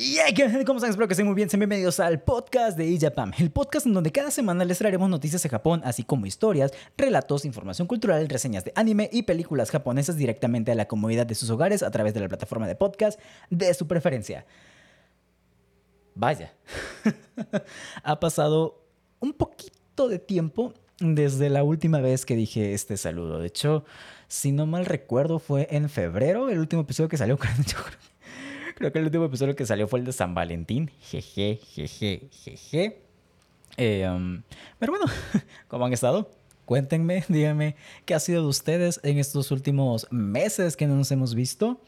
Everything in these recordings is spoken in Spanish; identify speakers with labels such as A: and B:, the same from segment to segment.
A: Y ¿cómo están? Espero que estén muy bien. Sean bienvenidos al podcast de Ijapam, el podcast en donde cada semana les traeremos noticias de Japón, así como historias, relatos, información cultural, reseñas de anime y películas japonesas directamente a la comodidad de sus hogares a través de la plataforma de podcast de su preferencia. Vaya, ha pasado un poquito de tiempo desde la última vez que dije este saludo. De hecho, si no mal recuerdo, fue en febrero el último episodio que salió. Yo creo Creo que el último episodio que salió fue el de San Valentín. Jeje, jeje, jeje. Eh, um, pero bueno, ¿cómo han estado? Cuéntenme, díganme qué ha sido de ustedes en estos últimos meses que no nos hemos visto.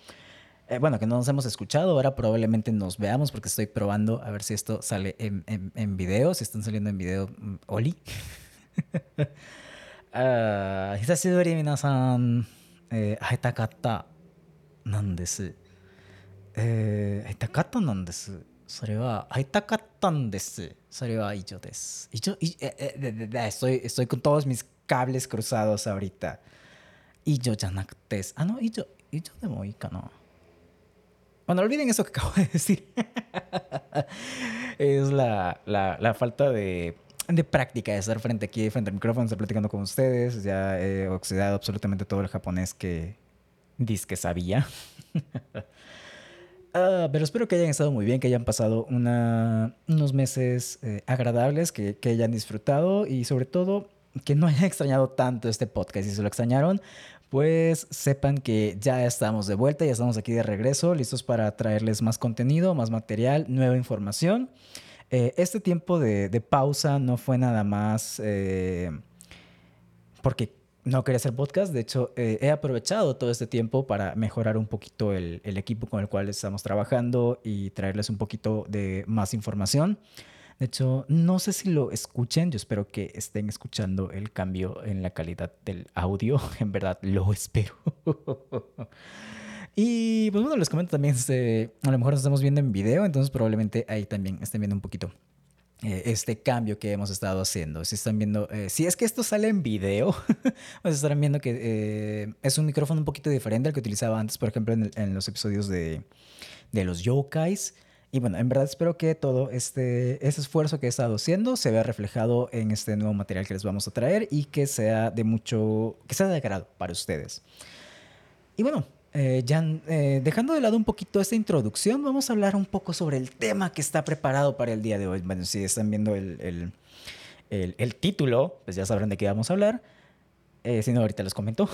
A: Eh, bueno, que no nos hemos escuchado. Ahora probablemente nos veamos porque estoy probando a ver si esto sale en, en, en video. Si están saliendo en video, mm, Oli. uh, 久しぶり皆さん、えー、会いたかったなんです。 えー、会いたかったなんです。それは、会いたかったんです。それは以上です。以上、いええででで estoy, estoy con todos mis cables cruzados ahorita. 以上じゃなくて、あの、以上、以上でもいいかな。Bueno, olviden eso que acabo de decir. es la, la, la falta de, de, práctica de estar frente aquí, frente al micrófono, estar platicando con ustedes. Ya he oxidado absolutamente todo el japonés que dice que sabía. Uh, pero espero que hayan estado muy bien, que hayan pasado unos meses eh, agradables, que, hayan disfrutado y sobre todo que no hayan extrañado tanto este podcast. Si se lo extrañaron, pues sepan que ya estamos de vuelta, ya estamos aquí de regreso, listos para traerles más contenido, más material, nueva información. Eh, este tiempo de, de, pausa no fue nada más eh, porque no quería hacer podcast. De hecho, eh, he aprovechado todo este tiempo para mejorar un poquito el, equipo con el cual estamos trabajando y traerles un poquito de más información. De hecho, no sé si lo escuchen. Yo espero que estén escuchando el cambio en la calidad del audio. En verdad, lo espero. y pues bueno, les comento también, este, a lo mejor nos estamos viendo en video, entonces probablemente ahí también estén viendo un poquito eh, este cambio que hemos estado haciendo. Si están viendo, eh, si es que esto sale en video, pues estarán viendo que eh, es un micrófono un poquito diferente al que utilizaba antes, por ejemplo, en, en los episodios de, de, los yokais. Y bueno, en verdad espero que todo este ese esfuerzo que he estado haciendo se vea reflejado en este nuevo material que les vamos a traer y que sea de mucho, que sea de agrado para ustedes. Y bueno, eh, ya eh, dejando de lado un poquito esta introducción, vamos a hablar un poco sobre el tema que está preparado para el día de hoy. Bueno, si están viendo el, el, el, título, pues ya sabrán de qué vamos a hablar. Eh, si no, ahorita les comento.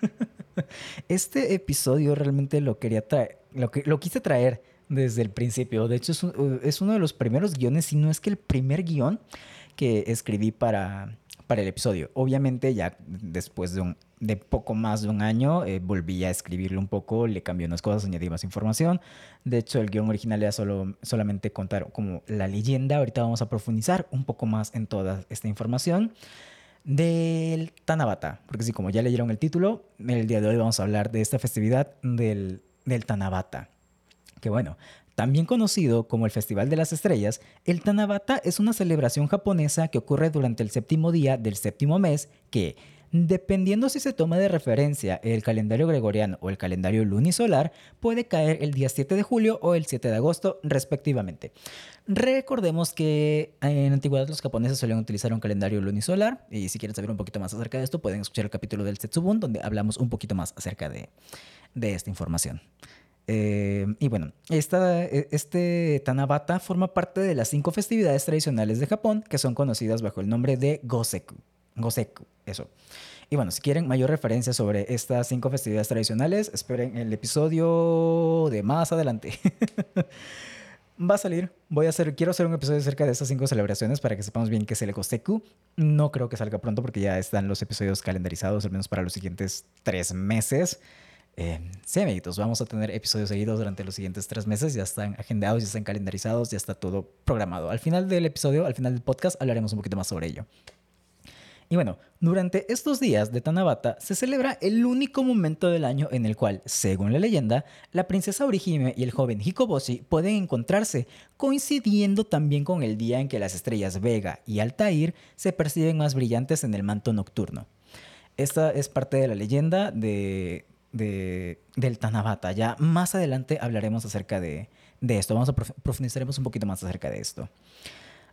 A: este episodio realmente lo quería traer, lo, que, lo quise traer desde el principio. De hecho, es, es uno de los primeros guiones, si no es que el primer guion que escribí para, para el episodio. Obviamente ya después de, un, de poco más de un año eh, volví a escribirlo un poco, le cambié unas cosas, añadí más información. De hecho, el guion original era solo, solamente contar como la leyenda. Ahorita vamos a profundizar un poco más en toda esta información del Tanabata. Porque sí, como ya leyeron el título, el día de hoy vamos a hablar de esta festividad del, del Tanabata. Que bueno, también conocido como el Festival de las Estrellas, el Tanabata es una celebración japonesa que ocurre durante el séptimo día del séptimo mes que, dependiendo si se toma de referencia el calendario gregoriano o el calendario lunisolar, puede caer el día 7 de julio o el 7 de agosto respectivamente. Recordemos que en antigüedad los japoneses solían utilizar un calendario lunisolar y si quieren saber un poquito más acerca de esto pueden escuchar el capítulo del Setsubun donde hablamos un poquito más acerca de, de esta información. Eh, y bueno, esta, e, este Tanabata forma parte de las cinco festividades tradicionales de Japón que son conocidas bajo el nombre de Goseku. Goseku, eso. Y bueno, si quieren mayor referencia sobre estas cinco festividades tradicionales, esperen el episodio de más adelante. Va a salir. Voy a hacer, quiero hacer un episodio acerca de estas cinco celebraciones para que sepamos bien qué es el Goseku. No creo que salga pronto porque ya están los episodios calendarizados, al menos para los siguientes tres meses. Eh, amiguitos, vamos a tener episodios seguidos durante los siguientes tres meses. Ya están agendados, ya están calendarizados, ya está todo programado. Al final del episodio, al final del podcast, hablaremos un poquito más sobre ello. Y bueno, durante estos días de Tanabata se celebra el único momento del año en el cual, según la leyenda, la princesa Orihime y el joven Hikoboshi pueden encontrarse, coincidiendo también con el día en que las estrellas Vega y Altair se perciben más brillantes en el manto nocturno. Esta es parte de la leyenda de, de, del Tanabata. Ya más adelante hablaremos acerca de, de esto. Vamos a profundizaremos un poquito más acerca de esto.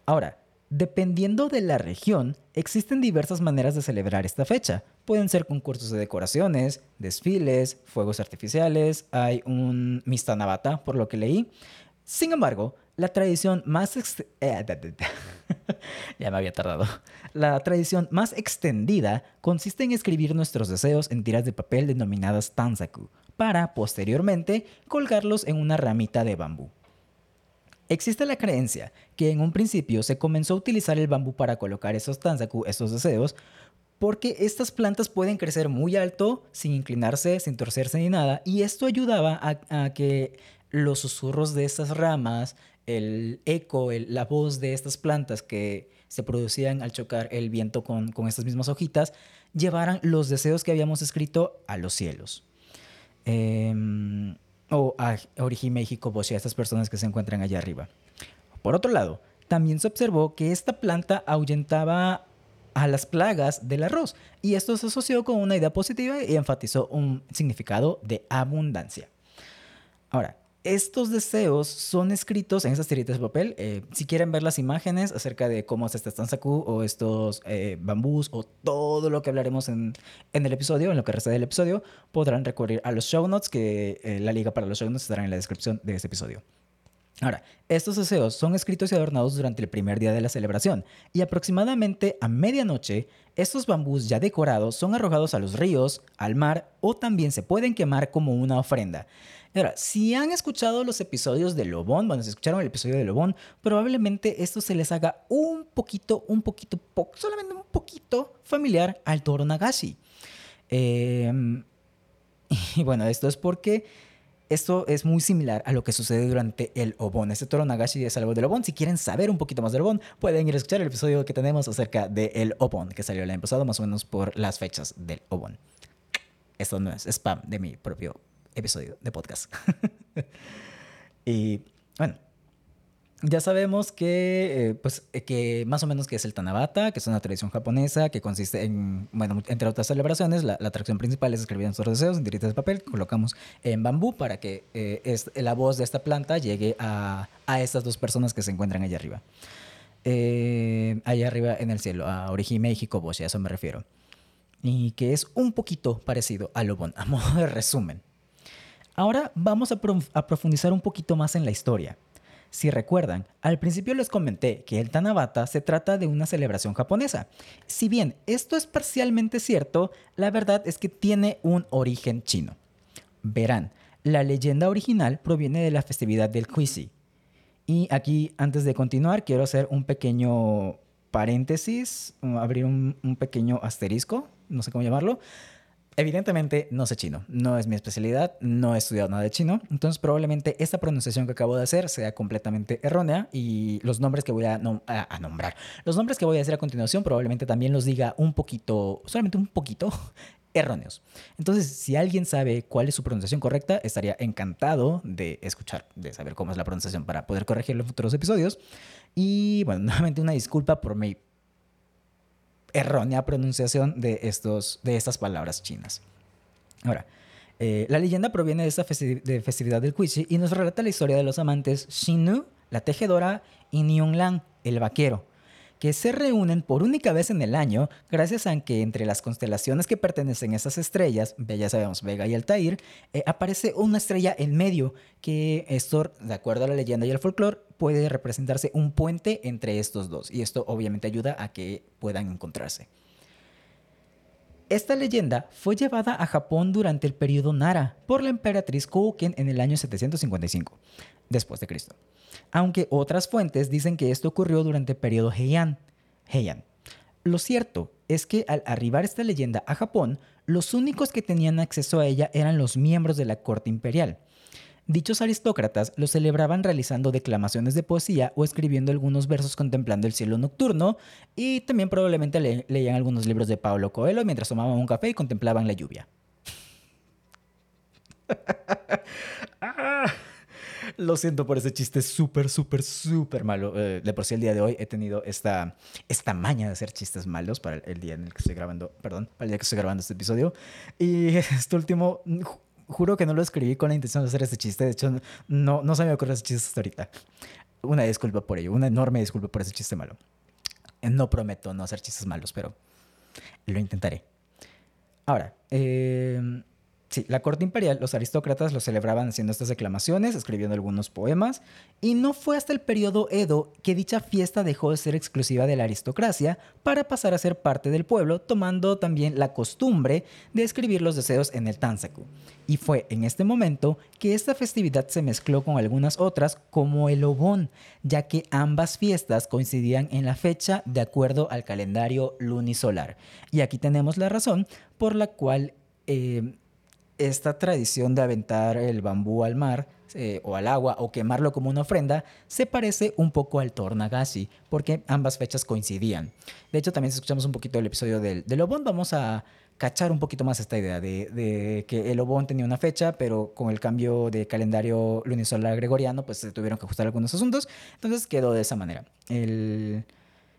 A: Ahora, dependiendo de la región, existen diversas maneras de celebrar esta fecha. Pueden ser concursos de decoraciones, desfiles, fuegos artificiales, hay un Mistanabata, por lo que leí. Sin embargo, la tradición más... Eh, ya me había tardado. La tradición más extendida consiste en escribir nuestros deseos en tiras de papel denominadas tanzaku, para posteriormente colgarlos en una ramita de bambú. Existe la creencia que en un principio se comenzó a utilizar el bambú para colocar esos tanzaku, esos deseos, porque estas plantas pueden crecer muy alto, sin inclinarse, sin torcerse ni nada, y esto ayudaba a, que los susurros de estas ramas, el eco, la voz de estas plantas que se producían al chocar el viento con, estas mismas hojitas, llevaran los deseos que habíamos escrito a los cielos. Em, o a Orihime Hikoboshi, a estas personas que se encuentran allá arriba. Por otro lado, también se observó que esta planta ahuyentaba a las plagas del arroz y esto se asoció con una idea positiva y enfatizó un significado de abundancia. Ahora, estos deseos son escritos en esas tiritas de papel. Eh, si quieren ver las imágenes acerca de cómo es este Stanzaku o estos eh, bambús o todo lo que hablaremos en, el episodio, en lo que resta del episodio, podrán recurrir a los show notes, que eh, la liga para los show notes estará en la descripción de este episodio. Ahora, estos deseos son escritos y adornados durante el primer día de la celebración, y aproximadamente a medianoche, estos bambús ya decorados son arrojados a los ríos, al mar o también se pueden quemar como una ofrenda. Ahora, si han escuchado los episodios de Lobón, bueno, si escucharon el episodio de Lobón, probablemente esto se les haga un poquito, un poquito, solamente un poquito familiar al toro Nagashi. Em, y bueno, esto es porque esto es muy similar a lo que sucede durante el Obon. Este toro Nagashi es algo del Obon. Si quieren saber un poquito más del Obon, pueden ir a escuchar el episodio que tenemos acerca del Obon, que salió el año pasado, más o menos por las fechas del Obon. Esto no es spam de mi propio episodio de podcast. y bueno, ya sabemos que, eh, pues, eh, que más o menos que es el Tanabata, que es una tradición japonesa que consiste en, bueno, entre otras celebraciones, la, atracción principal es escribir nuestros deseos en tiritas de papel, colocamos en bambú para que eh, es, la voz de esta planta llegue a, a, estas dos personas que se encuentran allá arriba. allá arriba en el cielo, a Orihime y Hikoboshi, a eso me refiero. Y que es un poquito parecido a Lobon, a modo de resumen. Ahora vamos a, profundizar un poquito más en la historia. Si recuerdan, al principio les comenté que el Tanabata se trata de una celebración japonesa. Si bien esto es parcialmente cierto, la verdad es que tiene un origen chino. Verán, la leyenda original proviene de la festividad del Kuisi. Y aquí, antes de continuar, quiero hacer un pequeño paréntesis, abrir un, un pequeño asterisco, no sé cómo llamarlo, Evidentemente no sé chino, no es mi especialidad, no he estudiado nada de chino, entonces probablemente esta pronunciación que acabo de hacer sea completamente errónea y los nombres que voy a, nombrar, los nombres que voy a decir a continuación probablemente también los diga un poquito, solamente un poquito erróneos. Entonces, si alguien sabe cuál es su pronunciación correcta, estaría encantado de escuchar, de saber cómo es la pronunciación para poder corregirlo en futuros episodios. Y bueno, nuevamente una disculpa por mi errónea pronunciación de, estos, de estas palabras chinas. Ahora, eh, la leyenda proviene de esta de festividad del Kuichi y nos relata la historia de los amantes Shinu, la tejedora, y Lang, el vaquero, que se reúnen por única vez en el año gracias a que entre las constelaciones que pertenecen a esas estrellas, ya sabemos Vega y Altair, eh, aparece una estrella en medio que esto, de acuerdo a la leyenda y el folclore, puede representarse un puente entre estos dos y esto obviamente ayuda a que puedan encontrarse. Esta leyenda fue llevada a Japón durante el periodo Nara por la emperatriz Kouken en el año 755 después de Cristo aunque otras fuentes dicen que esto ocurrió durante el periodo Heian. Heian. Lo cierto es que al arribar esta leyenda a Japón, los únicos que tenían acceso a ella eran los miembros de la corte imperial. Dichos aristócratas lo celebraban realizando declamaciones de poesía o escribiendo algunos versos contemplando el cielo nocturno y también probablemente leían algunos libros de Pablo Coelho mientras tomaban un café y contemplaban la lluvia. Lo siento por ese chiste súper, súper, súper malo. Eh, de por sí el día de hoy he tenido esta, esta maña de hacer chistes malos para el día en el que estoy grabando, perdón, para el día que estoy grabando este episodio. Y este último, juro que no lo escribí con la intención de hacer este chiste. De hecho, no, no se me ocurre ese chiste hasta ahorita. Una disculpa por ello, una enorme disculpa por ese chiste malo. No prometo no hacer chistes malos, pero lo intentaré. Ahora, eh, Sí, la corte imperial, los aristócratas lo celebraban haciendo estas declamaciones, escribiendo algunos poemas, y no fue hasta el periodo Edo que dicha fiesta dejó de ser exclusiva de la aristocracia para pasar a ser parte del pueblo, tomando también la costumbre de escribir los deseos en el Tansaku. Y fue en este momento que esta festividad se mezcló con algunas otras, como el Obon, ya que ambas fiestas coincidían en la fecha de acuerdo al calendario lunisolar. Y aquí tenemos la razón por la cual... Eh, esta tradición de aventar el bambú al mar eh, o al agua o quemarlo como una ofrenda se parece un poco al Tornagashi, porque ambas fechas coincidían. De hecho, también si escuchamos un poquito del episodio del, del vamos a cachar un poquito más esta idea de, que el Obon tenía una fecha, pero con el cambio de calendario lunisolar gregoriano, pues se tuvieron que ajustar algunos asuntos. Entonces quedó de esa manera. El,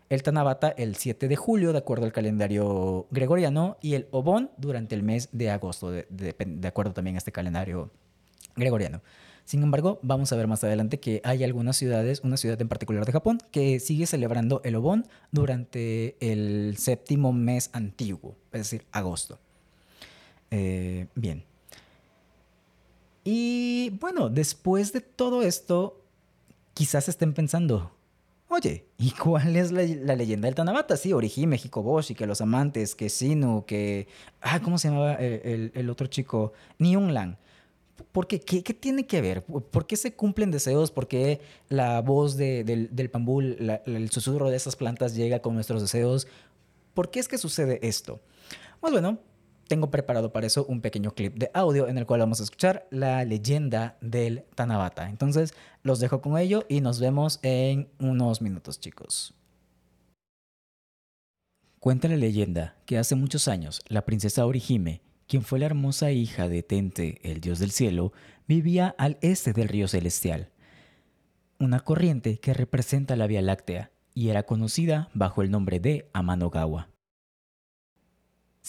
A: el Tanabata el 7 de julio, de acuerdo al calendario gregoriano, y el Obon durante el mes de agosto, de, acuerdo también a este calendario gregoriano. Sin embargo, vamos a ver más adelante que hay algunas ciudades, una ciudad en particular de Japón, que sigue celebrando el Obon durante el séptimo mes antiguo, es decir, agosto. Eh, bien. Y bueno, después de todo esto, quizás estén pensando, Oye, ¿y cuál es la, leyenda del Tanabata? Sí, Orihime, Hikoboshi, que los amantes, que Sinu, que... Ah, ¿cómo se llamaba el, otro chico? Niunglan. ¿Por qué? qué? tiene que ver? ¿Por qué se cumplen deseos? ¿Por qué la voz del, del el susurro de esas plantas llega con nuestros deseos? ¿Por qué es que sucede esto? Pues bueno, tengo preparado para eso un pequeño clip de audio en el cual vamos a escuchar la leyenda del Tanabata. Entonces, los dejo con ello y nos vemos en unos minutos, chicos. Cuenta la leyenda que hace muchos años la princesa Orihime, quien fue la hermosa hija de Tente, el dios del cielo, vivía al este del río celestial, una corriente que representa la Vía Láctea y era conocida bajo el nombre de Amanogawa.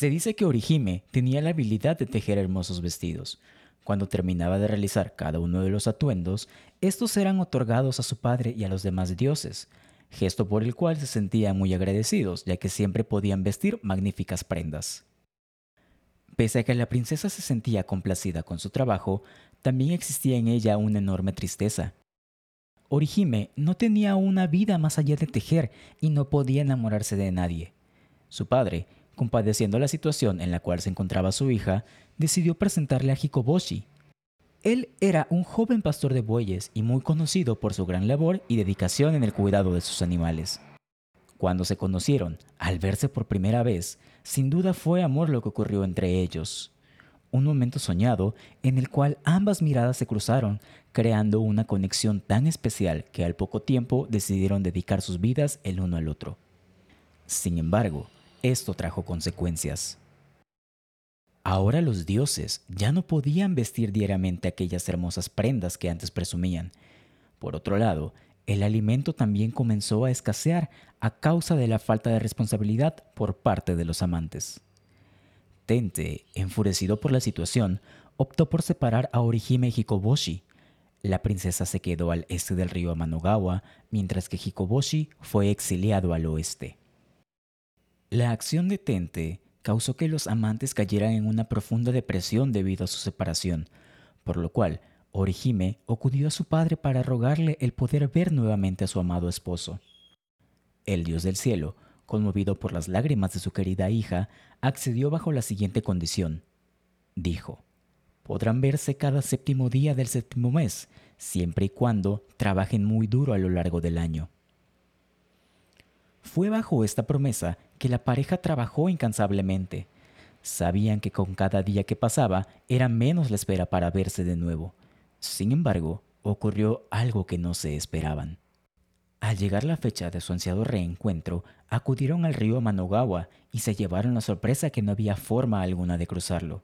A: Se dice que Orihime tenía la habilidad de tejer hermosos vestidos. Cuando terminaba de realizar cada uno de los atuendos, estos eran otorgados a su padre y a los demás dioses, gesto por el cual se sentían muy agradecidos, ya que siempre podían vestir magníficas prendas. Pese a que la princesa se sentía complacida con su trabajo, también existía en ella una enorme tristeza. Orihime no tenía una vida más allá de tejer y no podía enamorarse de nadie. Su padre compadeciendo la situación en la cual se encontraba su hija, decidió presentarle a Hikoboshi. Él era un joven pastor de bueyes y muy conocido por su gran labor y dedicación en el cuidado de sus animales. Cuando se conocieron, al verse por primera vez, sin duda fue amor lo que ocurrió entre ellos. Un momento soñado en el cual ambas miradas se cruzaron, creando una conexión tan especial que al poco tiempo decidieron dedicar sus vidas el uno al otro. Sin embargo, esto trajo consecuencias. Ahora los dioses ya no podían vestir diariamente aquellas hermosas prendas que antes presumían. Por otro lado, el alimento también comenzó a escasear a causa de la falta de responsabilidad por parte de los amantes. Tente, enfurecido por la situación, optó por separar a Orihime y Hikoboshi. La princesa se quedó al este del río Amanogawa, mientras que Hikoboshi fue exiliado al oeste. La acción de Tente causó que los amantes cayeran en una profunda depresión debido a su separación, por lo cual Orihime acudió a su padre para rogarle el poder ver nuevamente a su amado esposo. El dios del cielo, conmovido por las lágrimas de su querida hija, accedió bajo la siguiente condición. Dijo, podrán verse cada séptimo día del séptimo mes, siempre y cuando trabajen muy duro a lo largo del año. Fue bajo esta promesa que la pareja trabajó incansablemente. Sabían que con cada día que pasaba era menos la espera para verse de nuevo. Sin embargo, ocurrió algo que no se esperaban. Al llegar la fecha de su ansiado reencuentro, acudieron al río Manogawa y se llevaron la sorpresa que no había forma alguna de cruzarlo.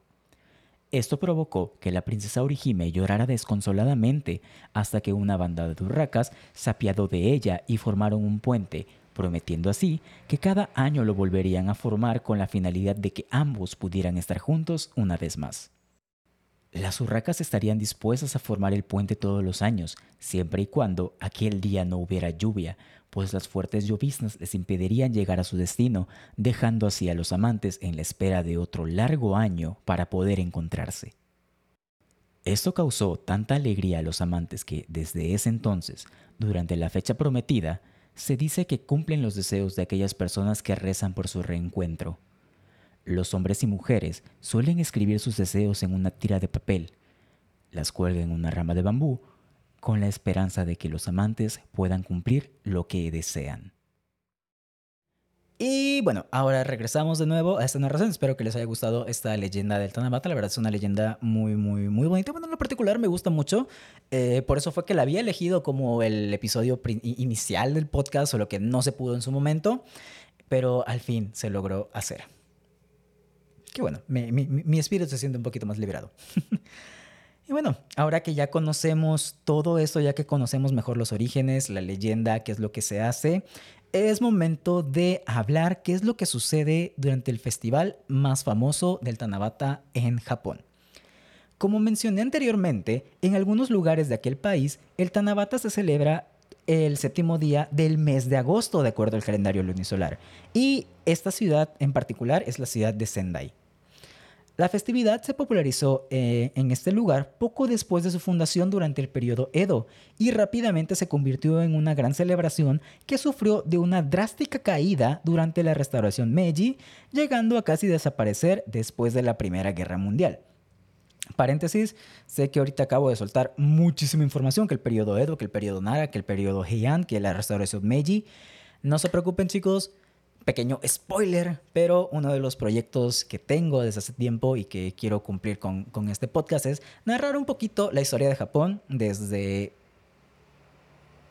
A: Esto provocó que la princesa Orihime llorara desconsoladamente hasta que una banda de urracas se apiadó de ella y formaron un puente, prometiendo así que cada año lo volverían a formar con la finalidad de que ambos pudieran estar juntos una vez más. Las urracas estarían dispuestas a formar el puente todos los años, siempre y cuando aquel día no hubiera lluvia, pues las fuertes lloviznas les impedirían llegar a su destino, dejando así a los amantes en la espera de otro largo año para poder encontrarse. Esto causó tanta alegría a los amantes que, desde ese entonces, durante la fecha prometida, se dice que cumplen los deseos de aquellas personas que rezan por su reencuentro. Los hombres y mujeres suelen escribir sus deseos en una tira de papel, las cuelgan en una rama de bambú, con la esperanza de que los amantes puedan cumplir lo que desean. Y bueno, ahora regresamos de nuevo a esta narración. Espero que les haya gustado esta leyenda del Tanabata. La verdad es una leyenda muy, muy, muy bonita. Bueno, en lo particular me gusta mucho. Eh, por eso fue que la había elegido como el episodio inicial del podcast o lo que no se pudo en su momento. Pero al fin se logró hacer que bueno, mi, espíritu se siente un poquito más liberado. y bueno, ahora que ya conocemos todo esto, ya que conocemos mejor los orígenes, la leyenda, qué es lo que se hace, es momento de hablar qué es lo que sucede durante el festival más famoso del Tanabata en Japón. Como mencioné anteriormente, en algunos lugares de aquel país, el Tanabata se celebra el séptimo día del mes de agosto, de acuerdo al calendario lunisolar. Y esta ciudad en particular es la ciudad de Sendai. La festividad se popularizó eh, en este lugar poco después de su fundación durante el periodo Edo y rápidamente se convirtió en una gran celebración que sufrió de una drástica caída durante la restauración Meiji, llegando a casi desaparecer después de la Primera Guerra Mundial. Paréntesis, sé que ahorita acabo de soltar muchísima información, que el periodo Edo, que el periodo Nara, que el periodo Heian, que la restauración Meiji. No se preocupen chicos, pequeño spoiler, pero uno de los proyectos que tengo desde hace tiempo y que quiero cumplir con, este podcast es narrar un poquito la historia de Japón desde,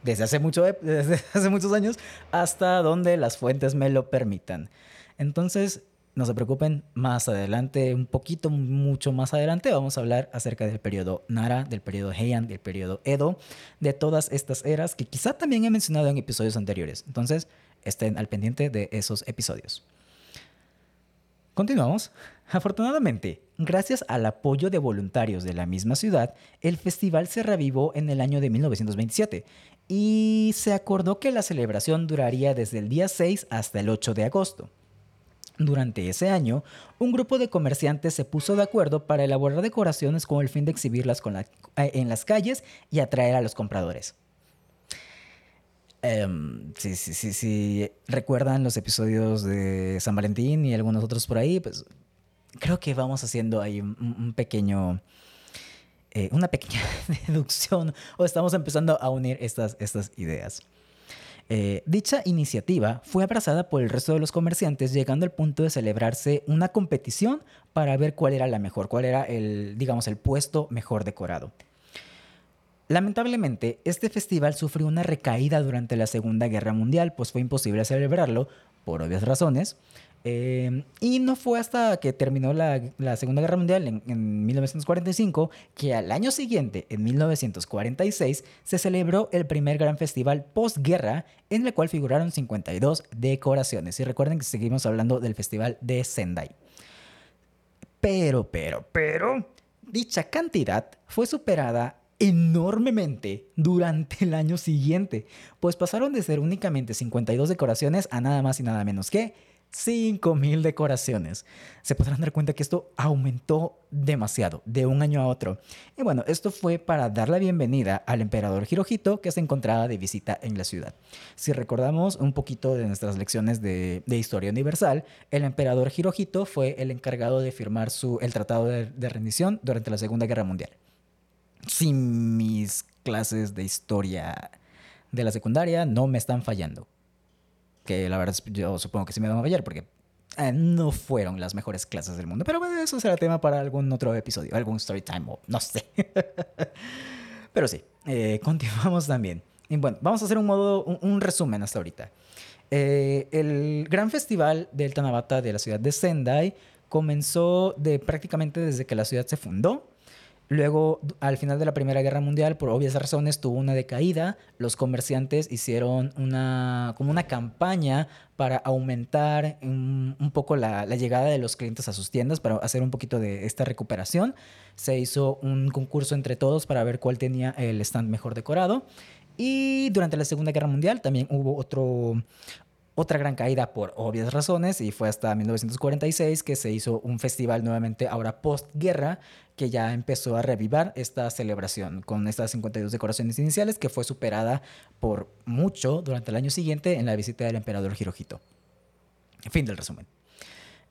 A: desde, hace mucho, desde hace muchos años hasta donde las fuentes me lo permitan. Entonces, no se preocupen, más adelante, un poquito, mucho más adelante, vamos a hablar acerca del periodo Nara, del periodo Heian, del periodo Edo, de todas estas eras que quizá también he mencionado en episodios anteriores. Entonces, estén al pendiente de esos episodios. Continuamos. Afortunadamente, gracias al apoyo de voluntarios de la misma ciudad, el festival se revivó en el año de 1927 y se acordó que la celebración duraría desde el día 6 hasta el 8 de agosto. Durante ese año, un grupo de comerciantes se puso de acuerdo para elaborar decoraciones con el fin de exhibirlas en las calles y atraer a los compradores. Um, si, si, recuerdan los episodios de San Valentín y algunos otros por ahí, pues creo que vamos haciendo ahí un, pequeño, eh, una pequeña deducción o estamos empezando a unir estas, estas ideas. Eh, dicha iniciativa fue abrazada por el resto de los comerciantes, llegando al punto de celebrarse una competición para ver cuál era la mejor, cuál era el, digamos, el puesto mejor decorado. Lamentablemente, este festival sufrió una recaída durante la Segunda Guerra Mundial, pues fue imposible celebrarlo, por obvias razones. Eh, y no fue hasta que terminó la, Segunda Guerra Mundial en, en, 1945 que al año siguiente, en 1946, se celebró el primer gran festival postguerra en el cual figuraron 52 decoraciones. Y recuerden que seguimos hablando del festival de Sendai. Pero, pero, pero, dicha cantidad fue superada enormemente durante el año siguiente, pues pasaron de ser únicamente 52 decoraciones a nada más y nada menos que 5000 decoraciones. Se podrán dar cuenta que esto aumentó demasiado de un año a otro. Y bueno, esto fue para dar la bienvenida al emperador Hirohito que se encontraba de visita en la ciudad. Si recordamos un poquito de nuestras lecciones de, historia universal, el emperador Hirohito fue el encargado de firmar su, el tratado de rendición durante la Segunda Guerra Mundial si mis clases de historia de la secundaria no me están fallando. Que la verdad yo supongo que sí me van a fallar porque eh, no fueron las mejores clases del mundo. Pero bueno, eso será tema para algún otro episodio, algún story time o no sé. pero sí, eh, continuamos también. Y bueno, vamos a hacer un modo, un, resumen hasta ahorita. Eh, el gran festival del Tanabata de la ciudad de Sendai comenzó de prácticamente desde que la ciudad se fundó Luego, al final de la Primera Guerra Mundial, por obvias razones, tuvo una decaída. Los comerciantes hicieron una, como una campaña para aumentar un, poco la, llegada de los clientes a sus tiendas, para hacer un poquito de esta recuperación. Se hizo un concurso entre todos para ver cuál tenía el stand mejor decorado. Y durante la Segunda Guerra Mundial también hubo otro, otra gran caída por obvias razones y fue hasta 1946 que se hizo un festival nuevamente ahora postguerra que ya empezó a revivar esta celebración con estas 52 decoraciones iniciales que fue superada por mucho durante el año siguiente en la visita del emperador Hirohito. Fin del resumen.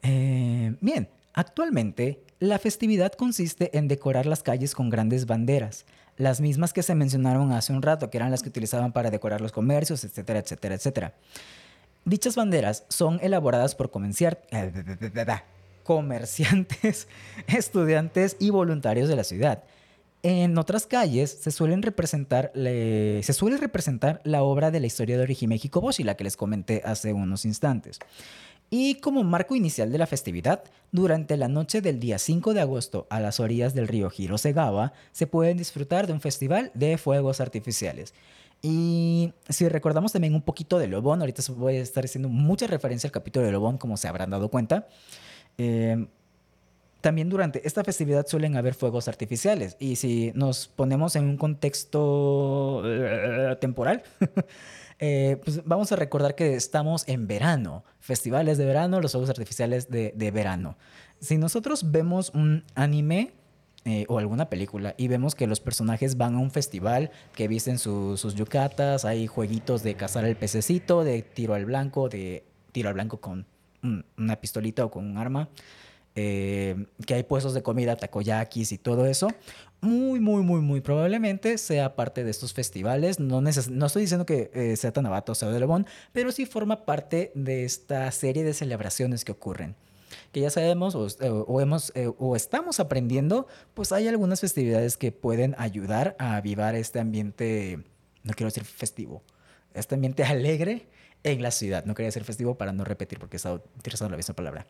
A: Eh, bien, actualmente la festividad consiste en decorar las calles con grandes banderas, las mismas que se mencionaron hace un rato, que eran las que utilizaban para decorar los comercios, etcétera, etcétera, etcétera. Dichas banderas son elaboradas por comerciantes, estudiantes y voluntarios de la ciudad. En otras calles se, suelen representar, se suele representar la obra de la historia de Orihime Hikoboshi, la que les comenté hace unos instantes. Y como marco inicial de la festividad, durante la noche del día 5 de agosto a las orillas del río Hirosegawa se pueden disfrutar de un festival de fuegos artificiales. Y si recordamos también un poquito de Lobón, ahorita voy a estar haciendo mucha referencia al capítulo de Lobón, como se habrán dado cuenta. Eh, también durante esta festividad suelen haber fuegos artificiales. Y si nos ponemos en un contexto eh, temporal, eh, pues vamos a recordar que estamos en verano. Festivales de verano, los fuegos artificiales de, de verano. Si nosotros vemos un anime eh, o alguna película y vemos que los personajes van a un festival, que visten sus yucatas, hay jueguitos de cazar el pececito, de tiro al blanco, de tiro al blanco con una pistolita o con un arma. Eh, que hay puestos de comida, takoyakis y todo eso, muy, muy, muy, muy probablemente sea parte de estos festivales. No, no estoy diciendo que eh, sea Tanabato o sea de Lebón, pero sí forma parte de esta serie de celebraciones que ocurren que ya sabemos o, eh, hemos, eh, o estamos aprendiendo, pues hay algunas festividades que pueden ayudar a avivar este ambiente, no quiero decir festivo, este ambiente alegre en la ciudad. No quería decir festivo para no repetir porque estaba utilizando la misma palabra.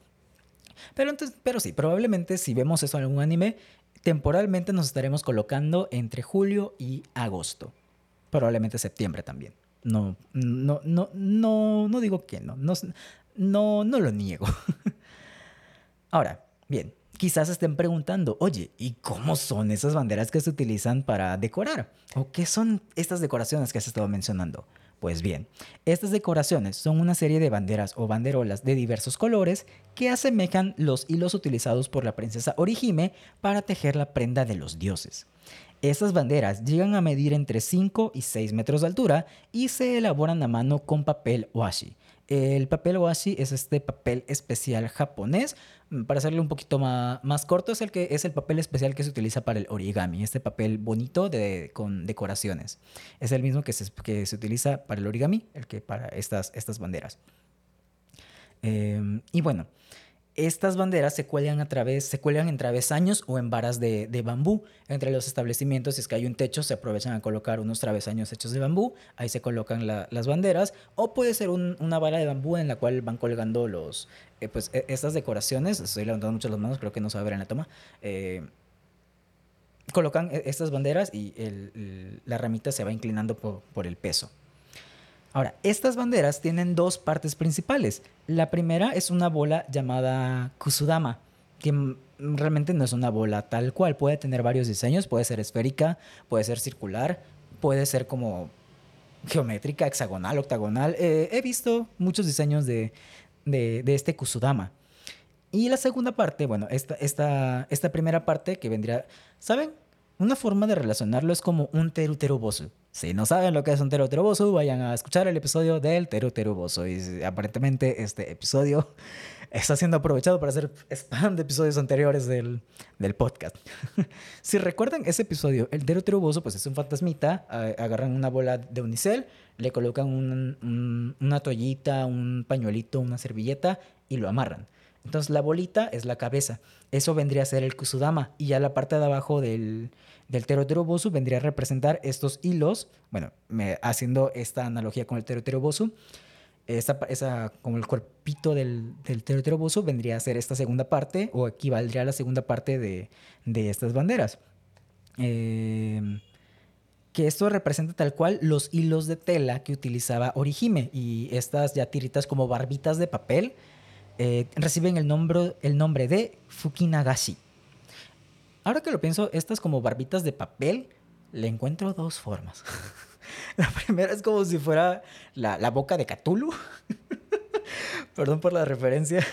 A: Pero, entonces, pero sí, probablemente si vemos eso en algún anime, temporalmente nos estaremos colocando entre julio y agosto. Probablemente septiembre también. No, no, no, no, no digo que no. No, no, no lo niego. Ahora, bien, quizás estén preguntando, oye, ¿y cómo son esas banderas que se utilizan para decorar? ¿O qué son estas decoraciones que has estado mencionando? Pues bien, estas decoraciones son una serie de banderas o banderolas de diversos colores que asemejan los hilos utilizados por la princesa Orihime para tejer la prenda de los dioses. Estas banderas llegan a medir entre 5 y 6 metros de altura y se elaboran a mano con papel washi, el papel washi es este papel especial japonés. Para hacerlo un poquito más, más, corto, es el, que, es el papel especial que se utiliza para el origami, este papel bonito de, con decoraciones. Es el mismo que se, que se utiliza para el origami, el que para estas, estas banderas. Em, y bueno, estas banderas se cuelgan, a través, se cuelgan en travesaños o en varas de, bambú. Entre los establecimientos, si es que hay un techo, se aprovechan a colocar unos travesaños hechos de bambú. Ahí se colocan las banderas. O puede ser una vara de bambú en la cual van colgando los, eh, pues, e, estas decoraciones. Estoy levantando mucho las manos, creo que no se va a ver en la toma. Eh, colocan e, estas banderas y la ramita se va inclinando por el peso. Ahora, estas banderas tienen dos partes principales. La primera es una bola llamada Kusudama, que realmente no es una bola tal cual. Puede tener varios diseños, puede ser esférica, puede ser circular, puede ser como geométrica, hexagonal, octagonal. Eh, he visto muchos diseños de, este Kusudama. Y la segunda parte, bueno, esta, esta, esta primera parte que vendría, ¿saben? Una forma de relacionarlo es como un teruterubosu. Si no saben lo que es un teruterubosu, vayan a escuchar el episodio del teruterubosu. Y aparentemente este episodio está siendo aprovechado para hacer spam de episodios anteriores del, del podcast. si recuerdan ese episodio, el teruterubosu pues es un fantasmita, agarran una bola de unicel, le colocan una toallita, un pañuelito, una servilleta y lo amarran. Entonces la bolita es la cabeza. Eso vendría a ser el kusudama. Y ya la parte de abajo del, del teroterobosu vendría a representar estos hilos. Bueno, me, haciendo esta analogía con el teroterobosu. Esa, esa, como el cuerpito del, del teroterobosu vendría a ser esta segunda parte o equivaldría a la segunda parte de, de estas banderas. eh, que esto representa tal cual los hilos de tela que utilizaba Orihime y estas ya tiritas como barbitas de papel eh, reciben el el nombre de Fukinagashi. Ahora que lo pienso, estas como barbitas de papel le encuentro dos formas. la primera es como si fuera la, la boca de Cthulhu. Perdón por la referencia.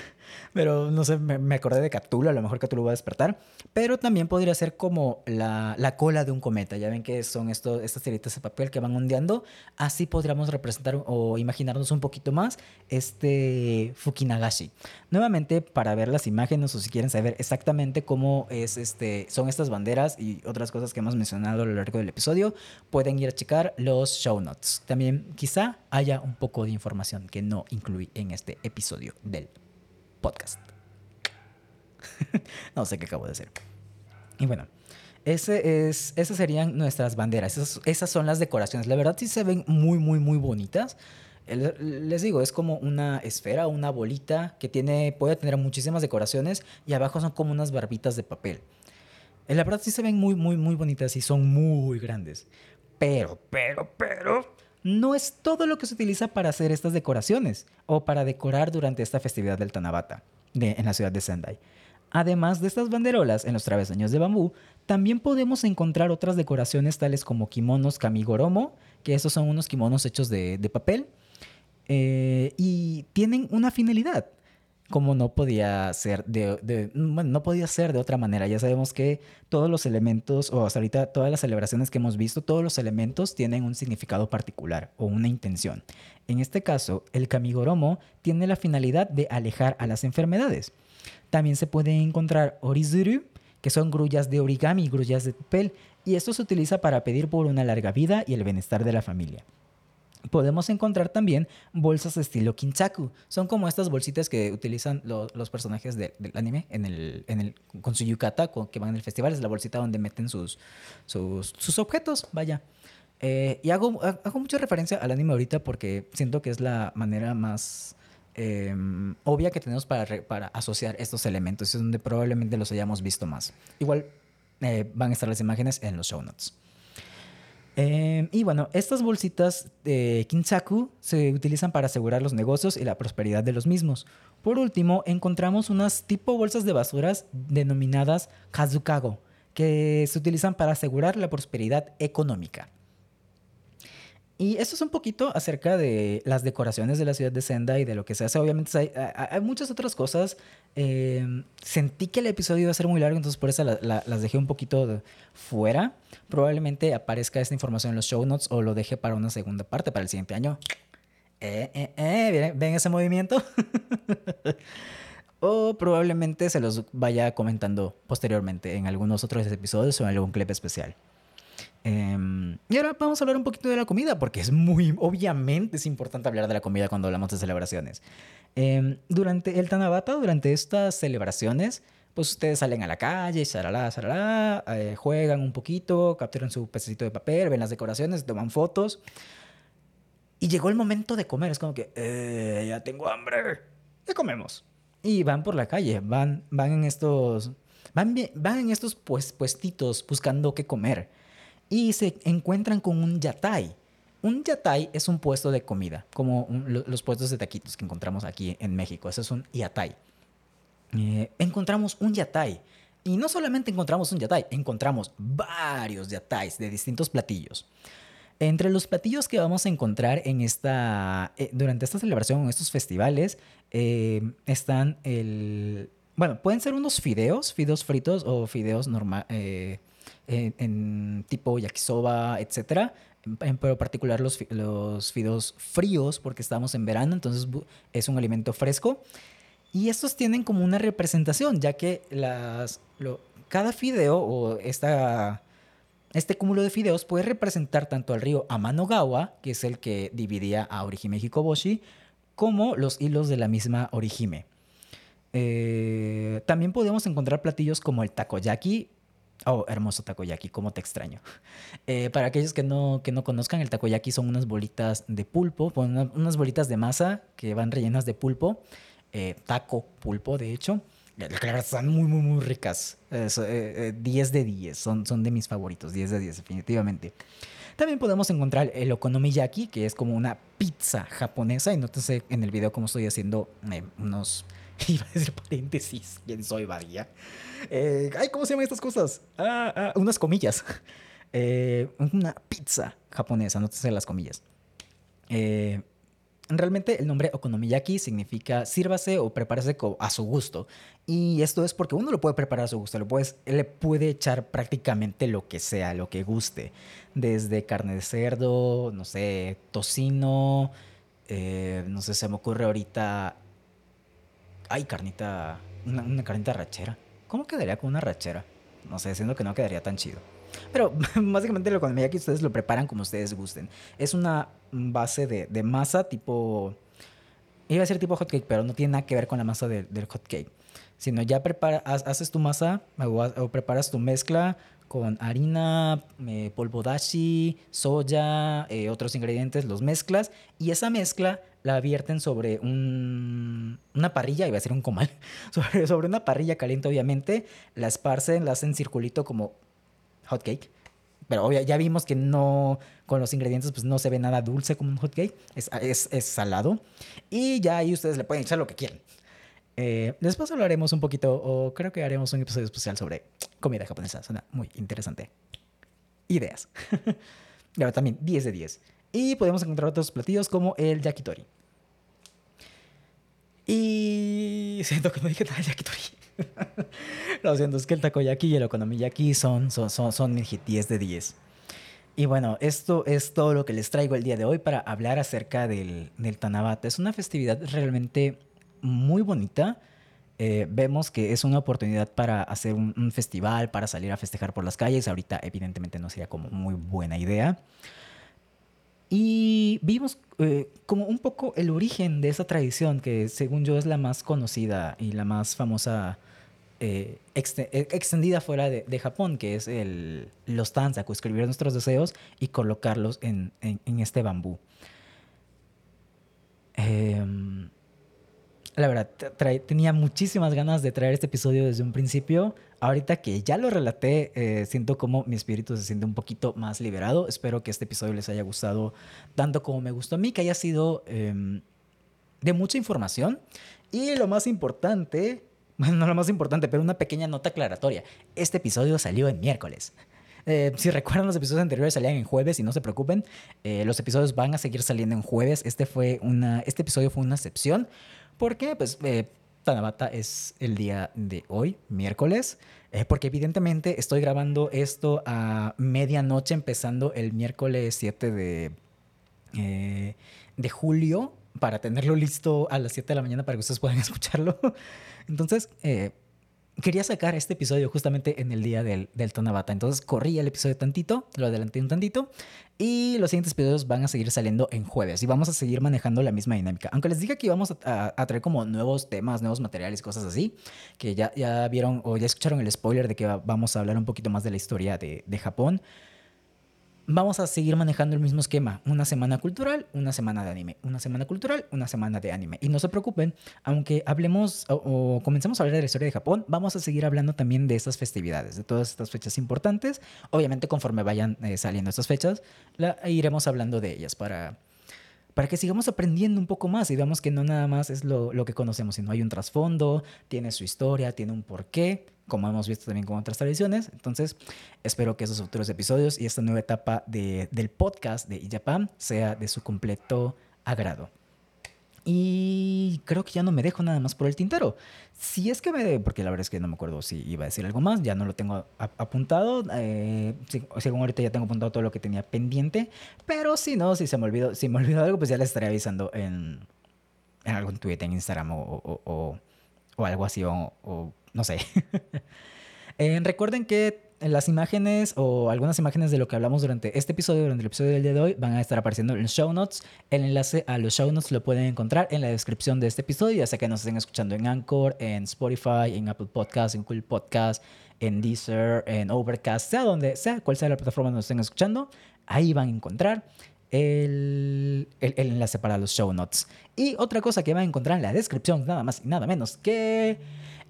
A: Pero no sé, me, acordé de Cthulhu, a lo mejor Cthulhu va a despertar. Pero también podría ser como la, la cola de un cometa. Ya ven que son estos, estas tiritas de papel que van ondeando. Así podríamos representar o imaginarnos un poquito más este Fukinagashi. Nuevamente, para ver las imágenes o si quieren saber exactamente cómo es este, son estas banderas y otras cosas que hemos mencionado a lo largo del episodio, pueden ir a checar los show notes. También quizá haya un poco de información que no incluí en este episodio del podcast. no sé qué acabo de decir. Y bueno, ese es, esas serían nuestras banderas. Esas, esas, son las decoraciones. La verdad sí se ven muy, muy, muy bonitas. Les digo, es como una esfera, una bolita que tiene, puede tener muchísimas decoraciones y abajo son como unas barbitas de papel. La verdad sí se ven muy, muy, muy bonitas y son muy grandes. Pero, pero, pero, no es todo lo que se utiliza para hacer estas decoraciones o para decorar durante esta festividad del Tanabata en la ciudad de Sendai. Además de estas banderolas en los travesaños de bambú, también podemos encontrar otras decoraciones tales como kimonos kamigoromo, que esos son unos kimonos hechos de, papel, eh, y tienen una finalidad como no podía ser de, no podía ser de otra manera. Ya sabemos que todos los elementos, o hasta ahorita todas las celebraciones que hemos visto, todos los elementos tienen un significado particular o una intención. En este caso, el kamigoromo tiene la finalidad de alejar a las enfermedades. También se puede encontrar orizuru, que son grullas de origami, grullas de papel, y esto se utiliza para pedir por una larga vida y el bienestar de la familia. Podemos encontrar también bolsas de estilo kinchaku. Son como estas bolsitas que utilizan los personajes del anime en el, en el, con su yukata que van en el festival. Es la bolsita donde meten sus, sus, objetos, vaya. Eh, y hago, hago mucha referencia al anime ahorita porque siento que es la manera más em, obvia que tenemos para, para asociar estos elementos. Es donde probablemente los hayamos visto más. Igual eh, van a estar las imágenes en los show notes. Em, y bueno, estas bolsitas de Kinsaku se utilizan para asegurar los negocios y la prosperidad de los mismos. Por último, encontramos unas tipo bolsas de basuras denominadas Kazukago, que se utilizan para asegurar la prosperidad económica. Y esto es un poquito acerca de las decoraciones de la ciudad de Senda y de lo que se hace. Obviamente hay, muchas otras cosas. Em, sentí que el episodio iba a ser muy largo, entonces por eso las dejé un poquito fuera. Probablemente aparezca esta información en los show notes o lo deje para una segunda parte, para el siguiente año. Eh, eh, eh, ¿Ven ese movimiento? o probablemente se los vaya comentando posteriormente en algunos otros episodios o en algún clip especial. Em, y ahora vamos a hablar un poquito de la comida, porque es muy, obviamente es importante hablar de la comida cuando hablamos de celebraciones. Em, durante el Tanabata, durante estas celebraciones, pues ustedes salen a la calle, saralá, saralá, eh, juegan un poquito, capturan su pececito de papel, ven las decoraciones, toman fotos. Y llegó el momento de comer, es como que, eh, ya tengo hambre, ¿qué comemos? Y van por la calle, van, van en estos, van, van en estos pues, puestitos buscando qué comer y se encuentran con un yatay. Un yatay es un puesto de comida, como los puestos de taquitos que encontramos aquí en México. Eso es un yatay. Eh, encontramos un yatay. Y no solamente encontramos un yatay, encontramos varios yatays de distintos platillos. Entre los platillos que vamos a encontrar en esta, eh, durante esta celebración, en estos festivales, eh, están el... Bueno, pueden ser unos fideos, fideos fritos o fideos normal, en, tipo yakisoba, etcétera. En, particular los, los fideos fríos, porque estamos en verano, entonces es un alimento fresco. Y estos tienen como una representación, ya que las, cada fideo o esta, este cúmulo de fideos puede representar tanto al río Amanogawa, que es el que dividía a Orihime Hikoboshi, como los hilos de la misma Orihime. Eh, también podemos encontrar platillos como el takoyaki, Oh, hermoso takoyaki, cómo te extraño. Eh, para aquellos que no, que no conozcan, el takoyaki son unas bolitas de pulpo, unas bolitas de masa que van rellenas de pulpo, eh, taco pulpo de hecho, Claro, están muy, muy, muy ricas. 10 eh, de 10. Son, son de mis favoritos. 10 de 10, definitivamente. También podemos encontrar el okonomiyaki, que es como una pizza japonesa. Y nótese en el video cómo estoy haciendo unos... Iba a decir paréntesis. ¿Quién soy, Badía? ay, ¿cómo se llaman estas cosas? Ah, ah, unas comillas. una pizza japonesa, nótese las comillas. Eh, Realmente el nombre okonomiyaki significa sírvase o prepárese a su gusto. Y esto es porque uno lo puede preparar a su gusto. Lo puedes, le puede echar prácticamente lo que sea, lo que guste. Desde carne de cerdo, no sé, tocino. Eh, no sé, se me ocurre ahorita. Ay, carnita. Una, carnita rachera. ¿Cómo quedaría con una rachera? No sé, siendo que no quedaría tan chido. Pero básicamente lo okonomiyaki ustedes lo preparan como ustedes gusten. Es una base de, masa tipo... Iba a ser tipo hot cake, pero no tiene nada que ver con la masa del hot cake. Sino ya prepara, haces tu masa o, preparas tu mezcla con harina, eh, polvo dashi, soya, eh, otros ingredientes, los mezclas y esa mezcla la vierten sobre un, una parrilla, iba a ser un comal, sobre, sobre una parrilla caliente obviamente, la esparcen, la hacen circulito como hot cake pero ya vimos que no, con los ingredientes, pues no se ve nada dulce como un hot cake, es, es, salado. Y ya ahí ustedes le pueden echar lo que quieran. Eh, después hablaremos un poquito, o creo que haremos un episodio especial sobre comida japonesa. Suena muy interesante. Ideas. ahora también 10 de 10. Y podemos encontrar otros platillos como el yakitori. Y siento que no dije nada de yakitori. Lo siento, es que el takoyaki y el okonomiyaki son, son, son, son 10 de 10. Y bueno, esto es todo lo que les traigo el día de hoy para hablar acerca del, del Tanabata. Es una festividad realmente muy bonita. Eh, vemos que es una oportunidad para hacer un, festival, para salir a festejar por las calles. Ahorita evidentemente no sería como muy buena idea. Y vimos eh, como un poco el origen de esa tradición que según yo es la más conocida y la más famosa eh, extendida fuera de, Japón, que es el, los tanzaku, escribir nuestros deseos y colocarlos en, en este bambú. Eh, la verdad, tenía muchísimas ganas de traer este episodio desde un principio. Ahorita que ya lo relaté, eh, siento como mi espíritu se siente un poquito más liberado. Espero que este episodio les haya gustado tanto como me gustó a mí, que haya sido em, de mucha información. Y lo más importante, bueno, no lo más importante, pero una pequeña nota aclaratoria. Este episodio salió en miércoles. Eh, si recuerdan, los episodios anteriores salían en jueves y no se preocupen, eh, los episodios van a seguir saliendo en jueves. Este, fue una, este episodio fue una excepción porque pues eh, Tanabata es el día de hoy, miércoles, eh, porque evidentemente estoy grabando esto a medianoche empezando el miércoles 7 de, eh, de julio para tenerlo listo a las 7 de la mañana para que ustedes puedan escucharlo. Entonces, eh, quería sacar este episodio justamente en el día del, del Tonabata. Entonces corrí el episodio tantito, lo adelanté un tantito. Y los siguientes episodios van a seguir saliendo en jueves y vamos a seguir manejando la misma dinámica. Aunque les dije que íbamos a, traer como nuevos temas, nuevos materiales, cosas así, que ya, ya vieron o ya escucharon el spoiler de que vamos a hablar un poquito más de la historia de, de Japón vamos a seguir manejando el mismo esquema. Una semana cultural, una semana de anime. Una semana cultural, una semana de anime. Y no se preocupen, aunque hablemos o, comencemos a hablar de la historia de Japón, vamos a seguir hablando también de estas festividades, de todas estas fechas importantes. Obviamente, conforme vayan eh, saliendo estas fechas, iremos hablando de ellas para para que sigamos aprendiendo un poco más y veamos que no nada más es lo, que conocemos, sino hay un trasfondo, tiene su historia, tiene un porqué, como hemos visto también con otras tradiciones. Entonces, espero que esos futuros episodios y esta nueva etapa de, del podcast de Ijapan sea de su completo agrado. Y creo que ya no me dejo nada más por el tintero. Si es que me... Porque la verdad es que no me acuerdo si iba a decir algo más. Ya no lo tengo apuntado. Eh, según ahorita ya tengo apuntado todo lo que tenía pendiente. Pero si no, si se me olvidó, si me olvidó algo, pues ya les estaré avisando en, en algún tweet, en Instagram o, o, o, algo así. O, no sé. eh, recuerden que las imágenes o algunas imágenes de lo que hablamos durante este episodio, durante el episodio del día de hoy, van a estar apareciendo en los show notes. El enlace a los show notes lo pueden encontrar en la descripción de este episodio, ya sea que nos estén escuchando en Anchor, en Spotify, en Apple Podcasts, en Cool Podcast, en Deezer, en Overcast, sea donde sea, cual sea la plataforma donde nos estén escuchando, ahí van a encontrar el, el, el enlace para los show notes. Y otra cosa que van a encontrar en la descripción, nada más y nada menos que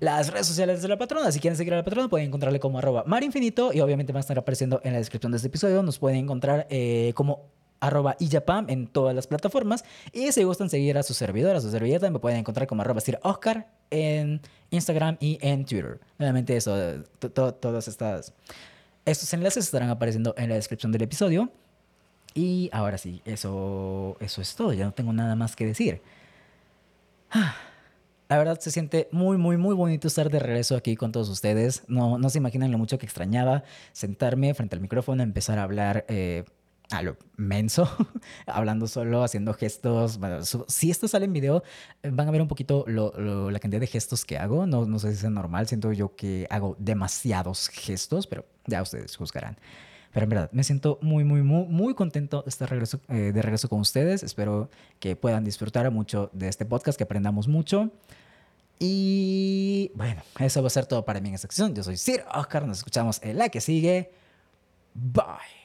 A: las redes sociales de la patrona. Si quieren seguir a la patrona, pueden encontrarle como arroba marinfinito y obviamente van a estar apareciendo en la descripción de este episodio. Nos pueden encontrar eh, como arroba iyapam en todas las plataformas. Y si gustan seguir a su servidor, a su servilleta, me pueden encontrar como arroba Oscar en Instagram y en Twitter. Nuevamente eso, todos estas, estos enlaces estarán apareciendo en la descripción del episodio. Y ahora sí, eso, eso es todo. Ya no tengo nada más que decir. La verdad se siente muy, muy, muy bonito estar de regreso aquí con todos ustedes. No, no se imaginan lo mucho que extrañaba sentarme frente al micrófono, empezar a hablar eh, a lo menso, hablando solo, haciendo gestos. Bueno, si esto sale en video, eh, van a ver un poquito la cantidad de gestos que hago. No, no sé si es normal, siento yo que hago demasiados gestos, pero ya ustedes juzgarán. Pero en verdad, me siento muy, muy, muy, muy contento de estar eh, de regreso con ustedes. Espero que puedan disfrutar mucho de este podcast, que aprendamos mucho. Y bueno, eso va a ser todo para mí en esta sección. Yo soy Sir Oscar, nos escuchamos en la que sigue. Bye.